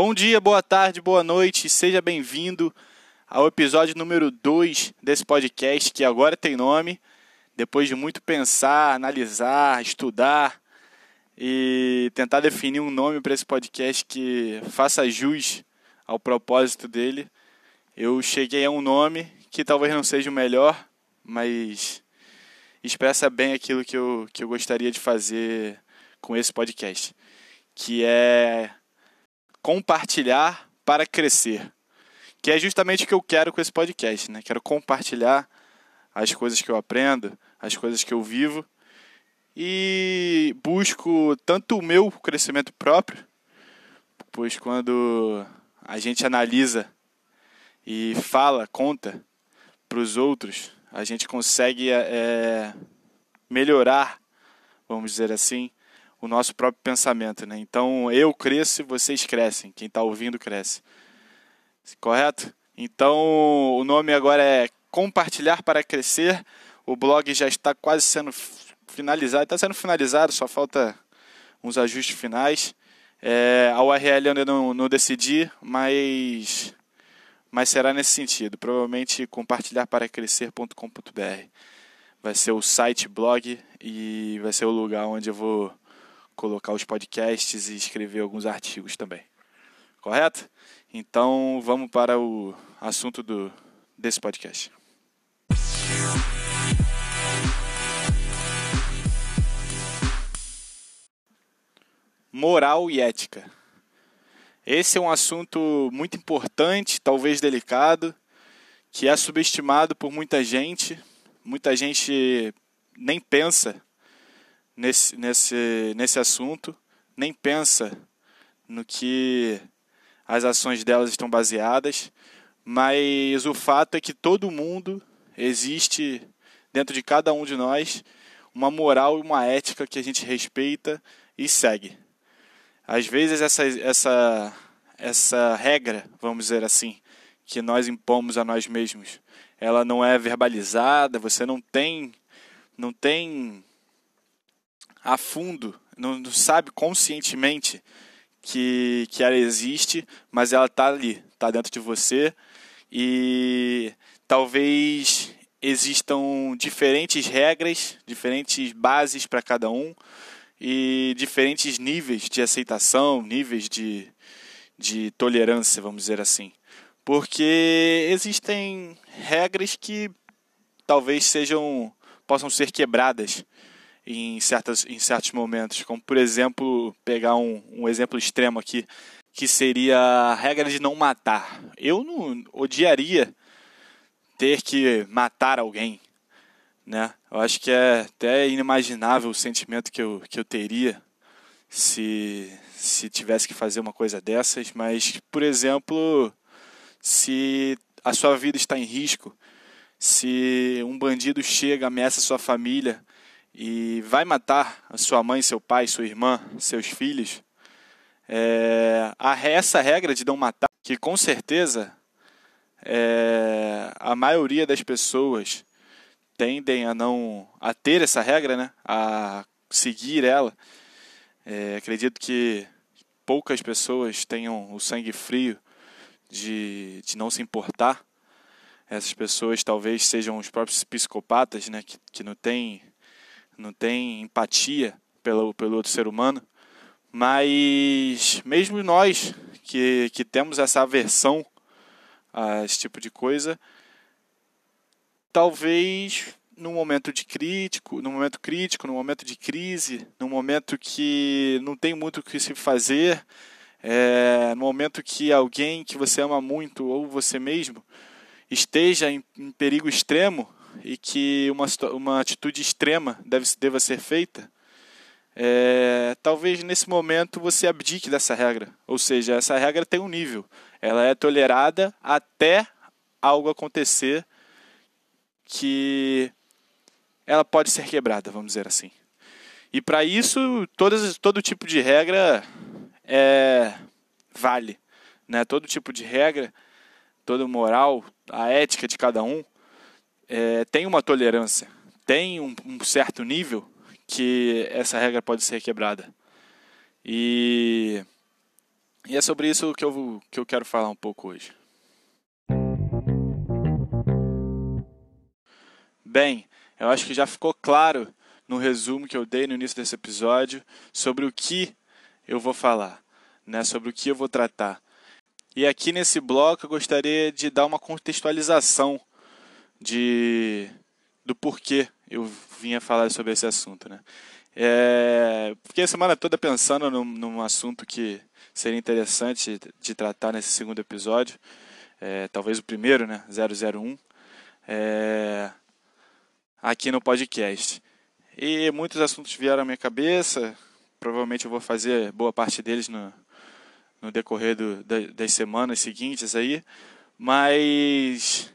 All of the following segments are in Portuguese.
Bom dia, boa tarde, boa noite, seja bem-vindo ao episódio número 2 desse podcast que agora tem nome. Depois de muito pensar, analisar, estudar e tentar definir um nome para esse podcast que faça jus ao propósito dele, eu cheguei a um nome que talvez não seja o melhor, mas expressa bem aquilo que eu, que eu gostaria de fazer com esse podcast, que é compartilhar para crescer. Que é justamente o que eu quero com esse podcast, né? Quero compartilhar as coisas que eu aprendo, as coisas que eu vivo e busco tanto o meu crescimento próprio, pois quando a gente analisa e fala, conta para os outros, a gente consegue é, melhorar, vamos dizer assim, o nosso próprio pensamento. Né? Então eu cresço e vocês crescem, quem está ouvindo cresce. Correto? Então o nome agora é Compartilhar para Crescer. O blog já está quase sendo finalizado, está sendo finalizado, só falta uns ajustes finais. É, a URL eu ainda não, não decidi, mas, mas será nesse sentido. Provavelmente compartilhar para crescer.com.br. Vai ser o site, blog e vai ser o lugar onde eu vou colocar os podcasts e escrever alguns artigos também. Correto? Então vamos para o assunto do, desse podcast. Moral e ética. Esse é um assunto muito importante, talvez delicado, que é subestimado por muita gente. Muita gente nem pensa nesse, nesse, nesse assunto, nem pensa no que as ações delas estão baseadas, mas o fato é que todo mundo existe dentro de cada um de nós uma moral e uma ética que a gente respeita e segue. Às vezes essa, essa, essa regra, vamos dizer assim, que nós impomos a nós mesmos, ela não é verbalizada, você não tem não tem a fundo, não, não sabe conscientemente que, que ela existe, mas ela está ali, está dentro de você e talvez existam diferentes regras, diferentes bases para cada um e diferentes níveis de aceitação, níveis de, de tolerância, vamos dizer assim. Porque existem regras que talvez sejam possam ser quebradas em, certas, em certos momentos, como por exemplo, pegar um, um exemplo extremo aqui, que seria a regra de não matar. Eu não odiaria ter que matar alguém, né? Eu acho que é até inimaginável o sentimento que eu, que eu teria se, se tivesse que fazer uma coisa dessas, mas, por exemplo, se a sua vida está em risco, se um bandido chega, ameaça sua família e vai matar a sua mãe, seu pai, sua irmã, seus filhos, é, essa regra de não matar, que com certeza é, a maioria das pessoas tendem a não a ter essa regra, né, a seguir ela. É, acredito que poucas pessoas tenham o sangue frio de, de não se importar. Essas pessoas talvez sejam os próprios psicopatas, né, que, que não têm não tem empatia pelo, pelo outro ser humano, mas mesmo nós que, que temos essa aversão a esse tipo de coisa, talvez num momento de crítico, num momento crítico, num momento de crise, num momento que não tem muito o que se fazer, é, no momento que alguém que você ama muito ou você mesmo esteja em, em perigo extremo, e que uma, uma atitude extrema deve, deva ser feita, é, talvez nesse momento você abdique dessa regra. Ou seja, essa regra tem um nível. Ela é tolerada até algo acontecer que ela pode ser quebrada, vamos dizer assim. E para isso, todas, todo tipo de regra é, vale. Né? Todo tipo de regra, toda moral, a ética de cada um é, tem uma tolerância, tem um, um, certo nível que essa regra pode ser quebrada. E, E é sobre isso que eu, que eu quero falar um pouco hoje. Bem, eu acho que já ficou claro no resumo que eu dei no início desse episódio sobre o que eu vou falar, né, sobre o que eu vou tratar. E aqui nesse bloco eu gostaria de dar uma contextualização de do porquê eu vinha falar sobre esse assunto, né? É, fiquei a semana toda pensando num, num, assunto que seria interessante de tratar nesse segundo episódio, é, talvez o primeiro, né? 001. É, aqui no podcast. E muitos assuntos vieram à minha cabeça, provavelmente eu vou fazer boa parte deles no, no decorrer do, das semanas seguintes aí, mas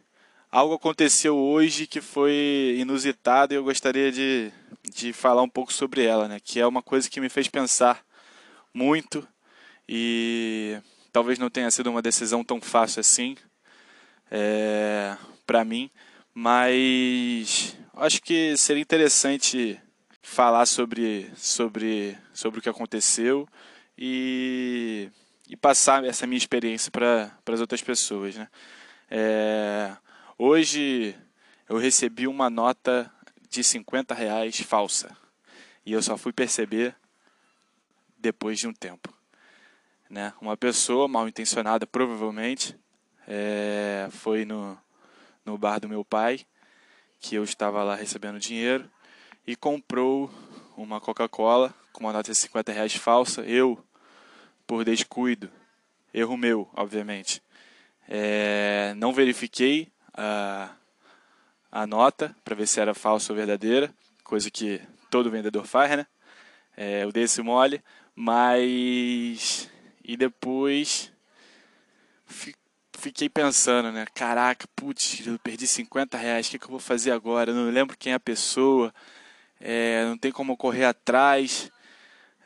algo aconteceu hoje que foi inusitado e eu gostaria de, de falar um pouco sobre ela, né? que é uma coisa que me fez pensar muito e talvez não tenha sido uma decisão tão fácil assim é, para mim, mas acho que seria interessante falar sobre, sobre, sobre o que aconteceu e, e passar essa minha experiência para as outras pessoas. Né? É, hoje eu recebi uma nota de 50 reais falsa e eu só fui perceber depois de um tempo. Né? Uma pessoa mal intencionada, provavelmente, é, foi no, no bar do meu pai que eu estava lá recebendo dinheiro e comprou uma Coca-Cola com uma nota de 50 reais falsa. Eu, por descuido, erro meu, obviamente, é, não verifiquei a, a nota para ver se era falsa ou verdadeira, coisa que todo vendedor faz, né? É, eu dei esse mole, mas. E depois fiquei pensando, né? Caraca, putz, eu perdi 50 reais, o que, que eu vou fazer agora? Eu não lembro quem é a pessoa, é, não tem como correr atrás.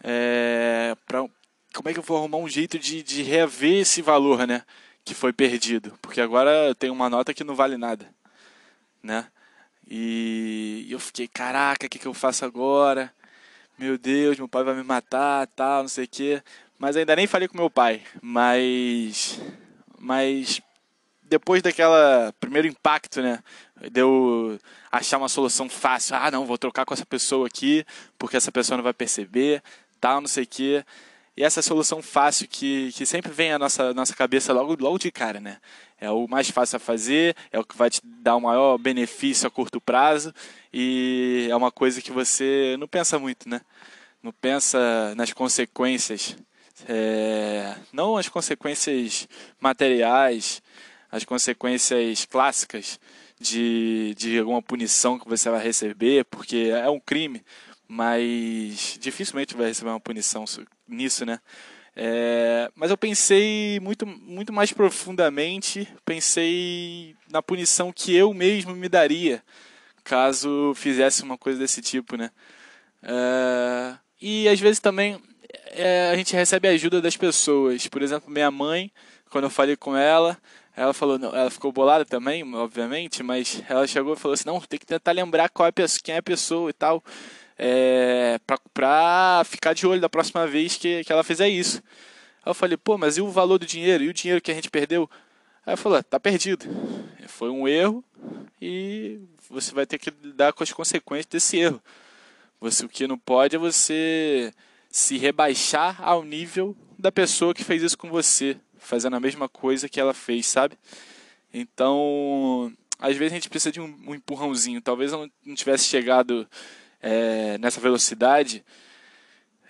É, pra, como é que eu vou arrumar um jeito de, de reaver esse valor, né? Que foi perdido. Porque agora tenho uma nota que não vale nada, né? E eu fiquei, caraca, o que, que eu faço agora? Meu Deus, meu pai vai me matar, tal, não sei o quê. Mas ainda nem falei com meu pai. Mas mas depois daquela primeiro impacto, né, deu achar uma solução fácil, ah, não, vou trocar com essa pessoa aqui, porque essa pessoa não vai perceber, tal, não sei o quê. E essa solução fácil que, que sempre vem à nossa, nossa cabeça logo, logo de cara, né? É o mais fácil a fazer, é o que vai te dar o maior benefício a curto prazo e é uma coisa que você não pensa muito, né? Não pensa nas consequências é, não as consequências materiais, as consequências clássicas de, de alguma punição que você vai receber, porque é um crime, mas dificilmente vai receber uma punição nisso, né? É, mas eu pensei muito, muito mais profundamente, pensei na punição que eu mesmo me daria caso fizesse uma coisa desse tipo, né? É, e às vezes também é, a gente recebe a ajuda das pessoas. Por exemplo, minha mãe, quando eu falei com ela, ela falou, não, ela ficou bolada também, obviamente, mas ela chegou e falou assim, não, tem que tentar lembrar qual é pessoa, quem é a pessoa e tal, é, pra ficar de olho da próxima vez que, que ela fizer isso. Aí eu falei, pô, mas e o valor do dinheiro? E o dinheiro que a gente perdeu? Aí ela falou, tá perdido. Foi um erro e você vai ter que lidar com as consequências desse erro. Você, o que não pode é você se rebaixar ao nível da pessoa que fez isso com você, fazendo a mesma coisa que ela fez, sabe? Então, às vezes a gente precisa de um, um empurrãozinho. Talvez eu não tivesse chegado é, nessa velocidade,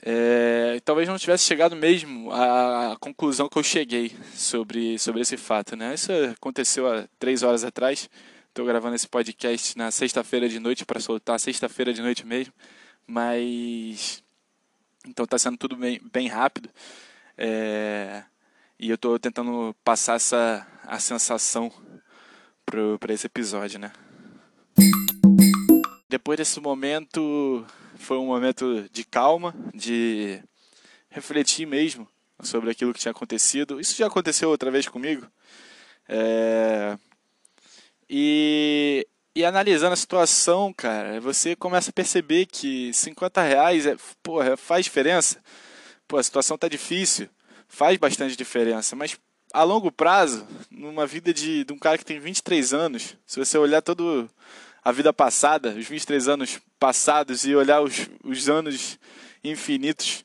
é, talvez não tivesse chegado mesmo à, conclusão que eu cheguei sobre, sobre esse fato. Né? Isso aconteceu há três horas atrás. Estou gravando esse podcast na sexta-feira de noite para soltar sexta-feira de noite mesmo. Mas então está sendo tudo bem, bem rápido. É, e eu estou tentando passar essa a sensação para esse episódio, né? Depois desse momento, foi um momento de calma, de refletir mesmo sobre aquilo que tinha acontecido. Isso já aconteceu outra vez comigo. É... E e analisando a situação, cara, você começa a perceber que 50 reais é, porra, faz diferença. Pô, a situação tá difícil. faz bastante diferença. Mas a longo prazo, numa vida de, de um cara que tem 23 anos, se você olhar todo a vida passada, os 23 anos passados e olhar os, os anos infinitos,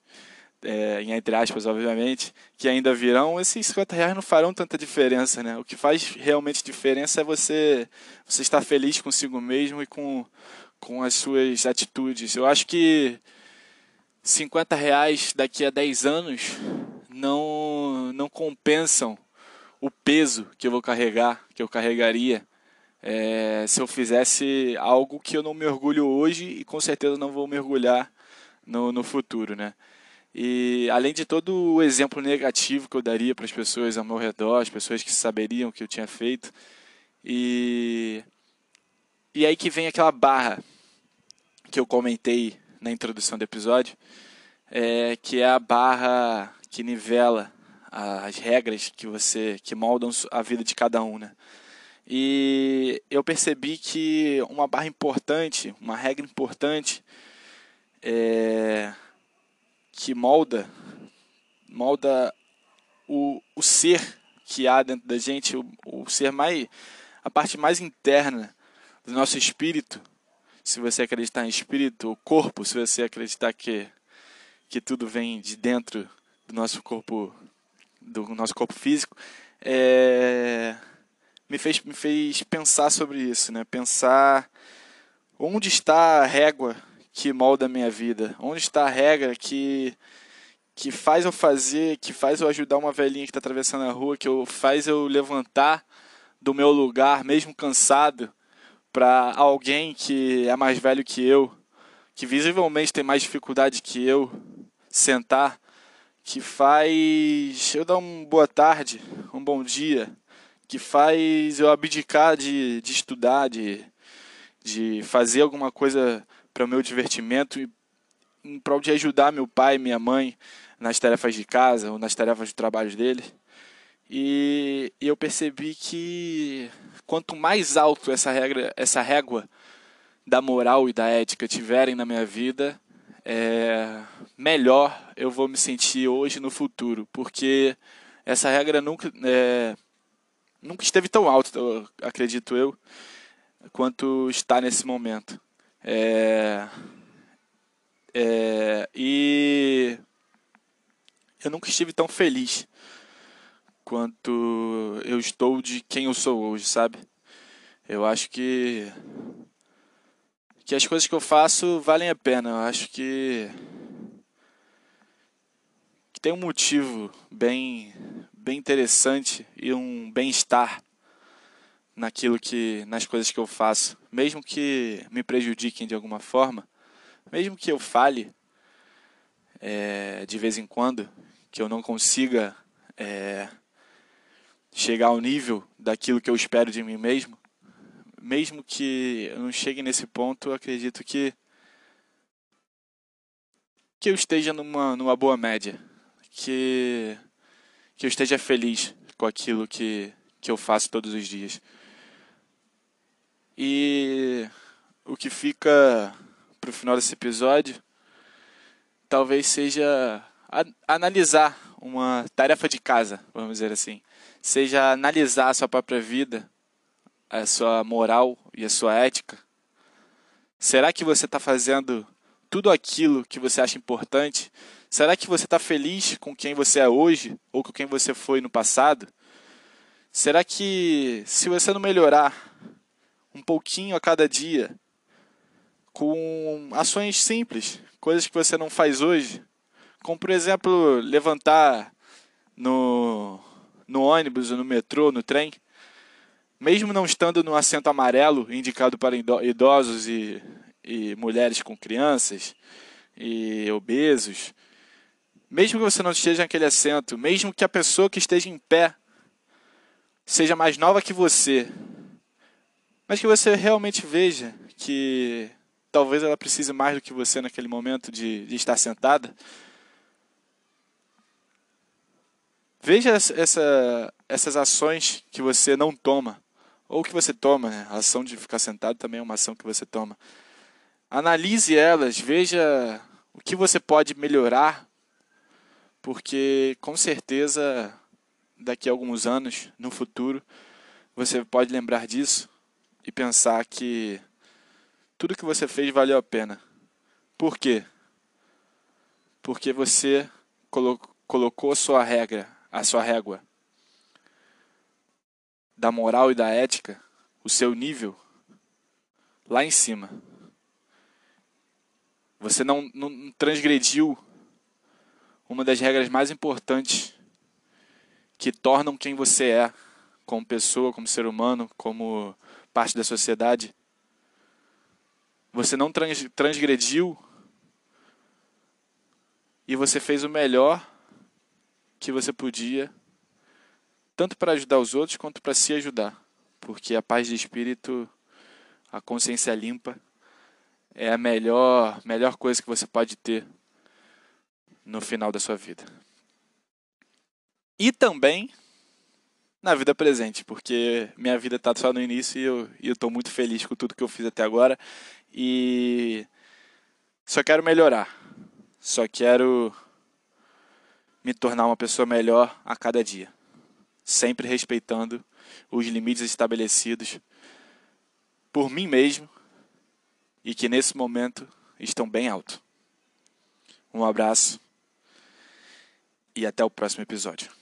é, entre aspas, obviamente, que ainda virão, esses 50 reais não farão tanta diferença, né? O que faz realmente diferença é você, você estar feliz consigo mesmo e com, com as suas atitudes. Eu acho que 50 reais daqui a 10 anos não, não compensam o peso que eu vou carregar, que eu carregaria é, se eu fizesse algo que eu não me orgulho hoje e com certeza não vou mergulhar no, no futuro, né? E além de todo o exemplo negativo que eu daria para as pessoas ao meu redor, as pessoas que saberiam o que eu tinha feito, e e aí que vem aquela barra que eu comentei na introdução do episódio, é, que é a barra que nivela as regras que você que moldam a vida de cada um, né? E eu percebi que uma barra importante, uma regra importante, é, que molda, molda o, o ser que há dentro da gente, o, o ser mais, a parte mais interna do nosso espírito. Se você acreditar em espírito, o corpo, se você acreditar que, que tudo vem de dentro do nosso corpo, do nosso corpo físico, é, me fez, me fez pensar sobre isso, né? Pensar onde está a régua que molda a minha vida, onde está a regra que que faz eu fazer, que faz eu ajudar uma velhinha que está atravessando a rua, que eu, faz eu levantar do meu lugar, mesmo cansado, para alguém que é mais velho que eu, que visivelmente tem mais dificuldade que eu, sentar, que faz eu dar uma boa tarde, um bom dia, que faz eu abdicar de, de estudar, de, de fazer alguma coisa para o meu divertimento e em prol de ajudar meu pai minha mãe nas tarefas de casa ou nas tarefas de trabalho dele. E, e eu percebi que quanto mais alto essa regra, essa régua da moral e da ética tiverem na minha vida, é, melhor eu vou me sentir hoje no futuro, porque essa regra nunca é, nunca esteve tão alto, acredito eu, quanto está nesse momento. É, é, e eu nunca estive tão feliz quanto eu estou de quem eu sou hoje, sabe? Eu acho que que as coisas que eu faço valem a pena. Eu acho que que tem um motivo bem bem interessante e um bem-estar naquilo que nas coisas que eu faço, mesmo que me prejudiquem de alguma forma, mesmo que eu fale é, de vez em quando, que eu não consiga é, chegar ao nível daquilo que eu espero de mim mesmo, mesmo que eu não chegue nesse ponto, acredito que que eu esteja numa, numa boa média, que que eu esteja feliz com aquilo que, que eu faço todos os dias. E o que fica para o final desse episódio talvez seja analisar uma tarefa de casa, vamos dizer assim. Seja analisar a sua própria vida, a sua moral e a sua ética. Será que você está fazendo tudo aquilo que você acha importante Será que você está feliz com quem você é hoje ou com quem você foi no passado? Será que se você não melhorar um pouquinho a cada dia, com ações simples, coisas que você não faz hoje, como por exemplo levantar no, no ônibus, no metrô, no trem, mesmo não estando no assento amarelo indicado para idosos e, e mulheres com crianças e obesos, mesmo que você não esteja naquele assento, mesmo que a pessoa que esteja em pé seja mais nova que você, mas que você realmente veja que talvez ela precise mais do que você naquele momento de, de estar sentada. Veja essa, essas ações que você não toma, ou que você toma, né? a ação de ficar sentado também é uma ação que você toma. Analise elas, veja o que você pode melhorar porque com certeza daqui a alguns anos, no futuro, você pode lembrar disso e pensar que tudo que você fez valeu a pena. Por quê? Porque você colocou a sua regra, a sua régua da moral e da ética, o seu nível lá em cima. Você não, não transgrediu uma das regras mais importantes que tornam quem você é, como pessoa, como ser humano, como parte da sociedade. Você não transgrediu e você fez o melhor que você podia, tanto para ajudar os outros quanto para se ajudar, porque a paz de espírito, a consciência limpa, é a melhor, melhor coisa que você pode ter no final da sua vida. E também na vida presente, porque minha vida está só no início e eu estou muito feliz com tudo que eu fiz até agora. E só quero melhorar, só quero me tornar uma pessoa melhor a cada dia, sempre respeitando os limites estabelecidos por mim mesmo e que nesse momento estão bem alto. Um abraço e até o próximo episódio.